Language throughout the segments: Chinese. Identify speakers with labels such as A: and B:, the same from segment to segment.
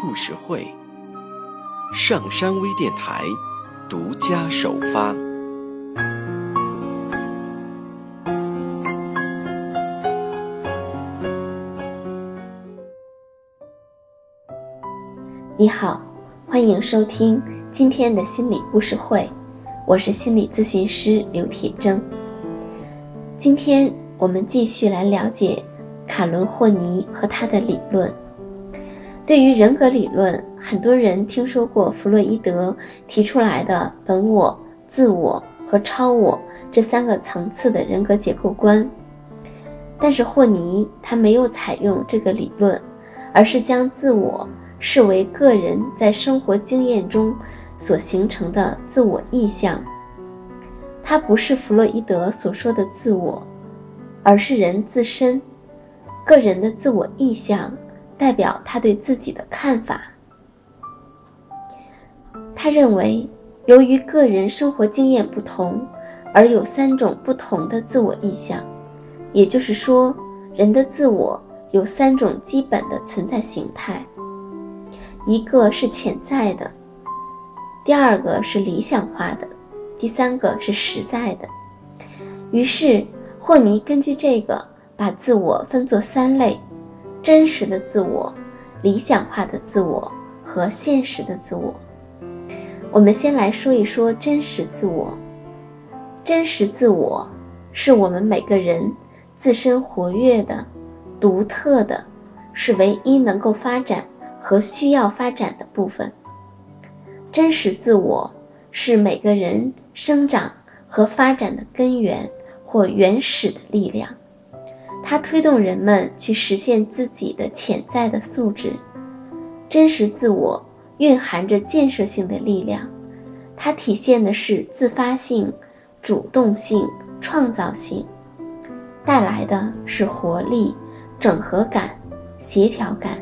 A: 故事会，上山微电台独家首发。
B: 你好，欢迎收听今天的心理故事会，我是心理咨询师刘铁铮。今天我们继续来了解卡伦霍尼和他的理论。对于人格理论，很多人听说过弗洛伊德提出来的本我、自我和超我这三个层次的人格结构观。但是霍尼他没有采用这个理论，而是将自我视为个人在生活经验中所形成的自我意向。它不是弗洛伊德所说的自我，而是人自身个人的自我意向。代表他对自己的看法。他认为，由于个人生活经验不同，而有三种不同的自我意向，也就是说，人的自我有三种基本的存在形态：一个是潜在的，第二个是理想化的，第三个是实在的。于是，霍尼根据这个，把自我分作三类。真实的自我、理想化的自我和现实的自我。我们先来说一说真实自我。真实自我是我们每个人自身活跃的、独特的，是唯一能够发展和需要发展的部分。真实自我是每个人生长和发展的根源或原始的力量。它推动人们去实现自己的潜在的素质，真实自我蕴含着建设性的力量，它体现的是自发性、主动性、创造性，带来的是活力、整合感、协调感。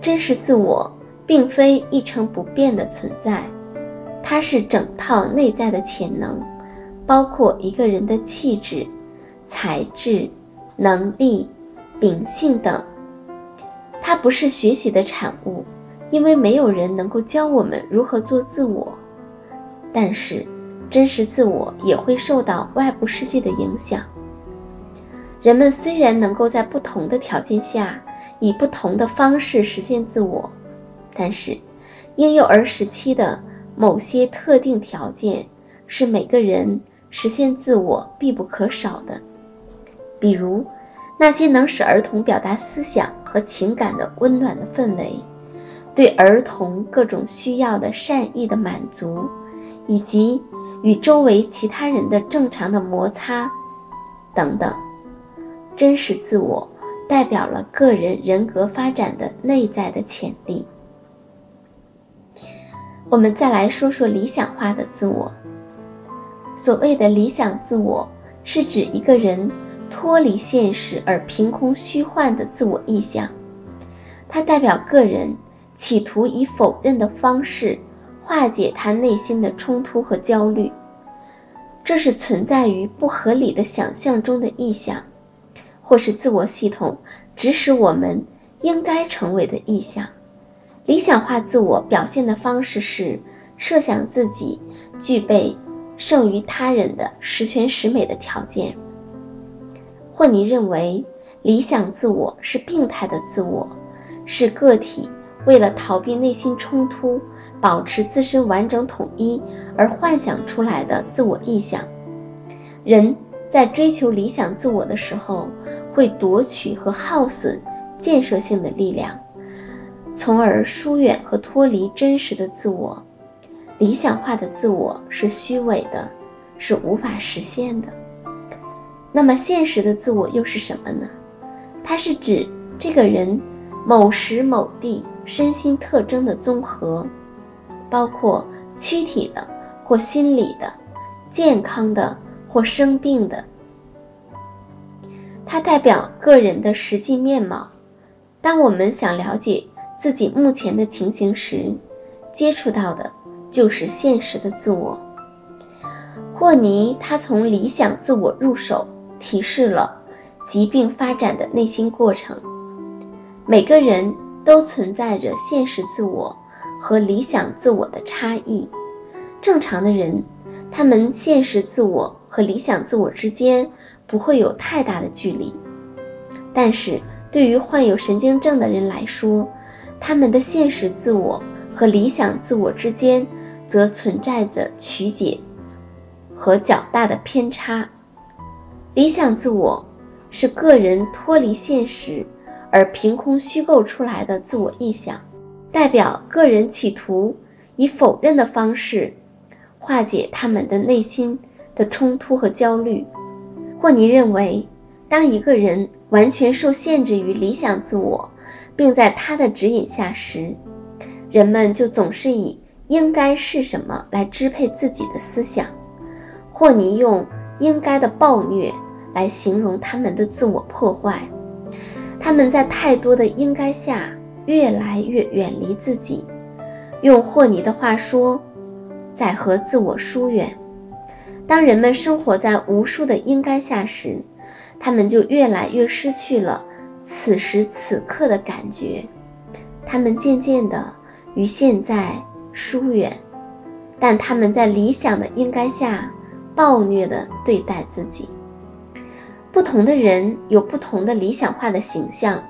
B: 真实自我并非一成不变的存在，它是整套内在的潜能，包括一个人的气质。才智、能力、秉性等，它不是学习的产物，因为没有人能够教我们如何做自我。但是，真实自我也会受到外部世界的影响。人们虽然能够在不同的条件下，以不同的方式实现自我，但是，婴幼儿时期的某些特定条件是每个人实现自我必不可少的。比如，那些能使儿童表达思想和情感的温暖的氛围，对儿童各种需要的善意的满足，以及与周围其他人的正常的摩擦，等等，真实自我代表了个人人格发展的内在的潜力。我们再来说说理想化的自我。所谓的理想自我，是指一个人。脱离现实而凭空虚幻的自我意向，它代表个人企图以否认的方式化解他内心的冲突和焦虑。这是存在于不合理的想象中的意象，或是自我系统指使我们应该成为的意象。理想化自我表现的方式是设想自己具备胜于他人的十全十美的条件。霍尼认为，理想自我是病态的自我，是个体为了逃避内心冲突、保持自身完整统一而幻想出来的自我意象。人在追求理想自我的时候，会夺取和耗损建设性的力量，从而疏远和脱离真实的自我。理想化的自我是虚伪的，是无法实现的。那么，现实的自我又是什么呢？它是指这个人某时某地身心特征的综合，包括躯体的或心理的、健康的或生病的。它代表个人的实际面貌。当我们想了解自己目前的情形时，接触到的就是现实的自我。霍尼他从理想自我入手，提示了疾病发展的内心过程。每个人都存在着现实自我和理想自我的差异。正常的人，他们现实自我和理想自我之间不会有太大的距离。但是对于患有神经症的人来说，他们的现实自我和理想自我之间则存在着曲解。和较大的偏差。理想自我是个人脱离现实而凭空虚构出来的自我意象，代表个人企图以否认的方式化解他们的内心的冲突和焦虑。霍尼认为，当一个人完全受限制于理想自我，并在他的指引下时，人们就总是以“应该是什么”来支配自己的思想。霍尼用“应该”的暴虐来形容他们的自我破坏，他们在太多的“应该”下越来越远离自己。用霍尼的话说，在和自我疏远。当人们生活在无数的“应该”下时，他们就越来越失去了此时此刻的感觉，他们渐渐地与现在疏远，但他们在理想的“应该”下。暴虐地对待自己。不同的人有不同的理想化的形象，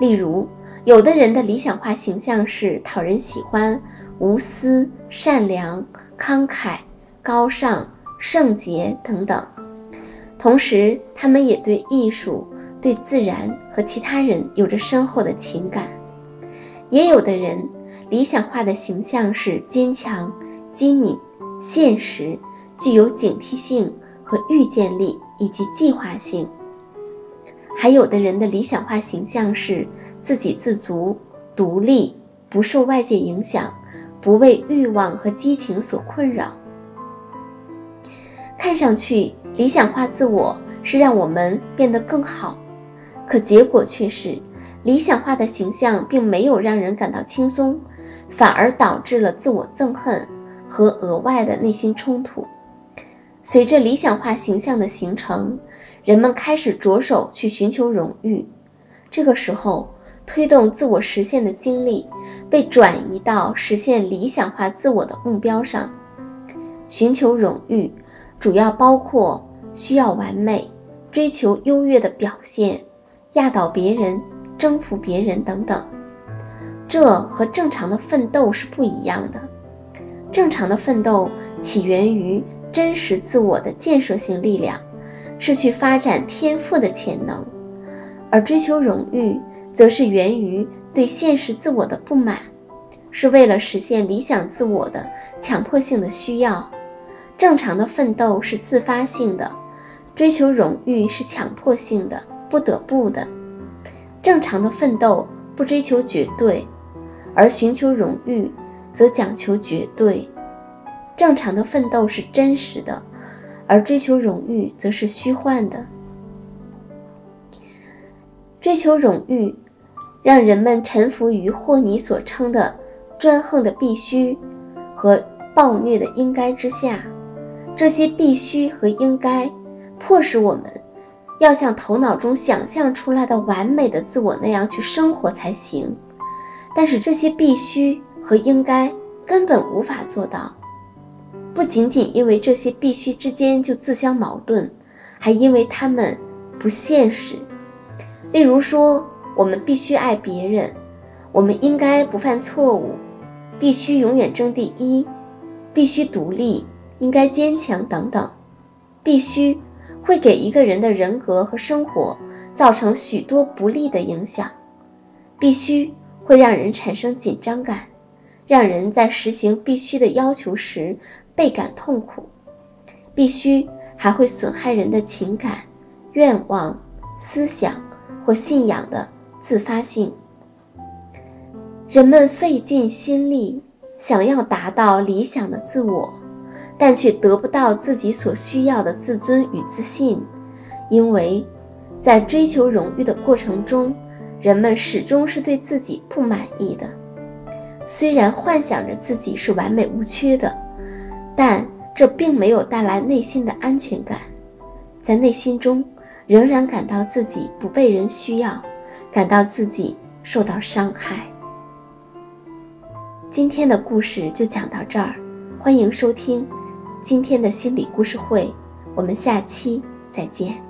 B: 例如，有的人的理想化形象是讨人喜欢、无私、善良、慷慨、高尚、圣洁等等。同时，他们也对艺术、对自然和其他人有着深厚的情感。也有的人理想化的形象是坚强、机敏、现实。具有警惕性和预见力以及计划性。还有的人的理想化形象是自给自足、独立、不受外界影响、不为欲望和激情所困扰。看上去，理想化自我是让我们变得更好，可结果却是，理想化的形象并没有让人感到轻松，反而导致了自我憎恨和额外的内心冲突。随着理想化形象的形成，人们开始着手去寻求荣誉。这个时候，推动自我实现的精力被转移到实现理想化自我的目标上。寻求荣誉主要包括需要完美、追求优越的表现、压倒别人、征服别人等等。这和正常的奋斗是不一样的。正常的奋斗起源于。真实自我的建设性力量，是去发展天赋的潜能；而追求荣誉，则是源于对现实自我的不满，是为了实现理想自我的强迫性的需要。正常的奋斗是自发性的，追求荣誉是强迫性的、不得不的。正常的奋斗不追求绝对，而寻求荣誉则讲求绝对。正常的奋斗是真实的，而追求荣誉则是虚幻的。追求荣誉，让人们臣服于霍尼所称的专横的必须和暴虐的应该之下。这些必须和应该，迫使我们要像头脑中想象出来的完美的自我那样去生活才行。但是这些必须和应该根本无法做到。不仅仅因为这些必须之间就自相矛盾，还因为他们不现实。例如说，我们必须爱别人，我们应该不犯错误，必须永远争第一，必须独立，应该坚强等等。必须会给一个人的人格和生活造成许多不利的影响，必须会让人产生紧张感，让人在实行必须的要求时。倍感痛苦，必须还会损害人的情感、愿望、思想或信仰的自发性。人们费尽心力想要达到理想的自我，但却得不到自己所需要的自尊与自信，因为，在追求荣誉的过程中，人们始终是对自己不满意的。虽然幻想着自己是完美无缺的，但这并没有带来内心的安全感，在内心中仍然感到自己不被人需要，感到自己受到伤害。今天的故事就讲到这儿，欢迎收听今天的心理故事会，我们下期再见。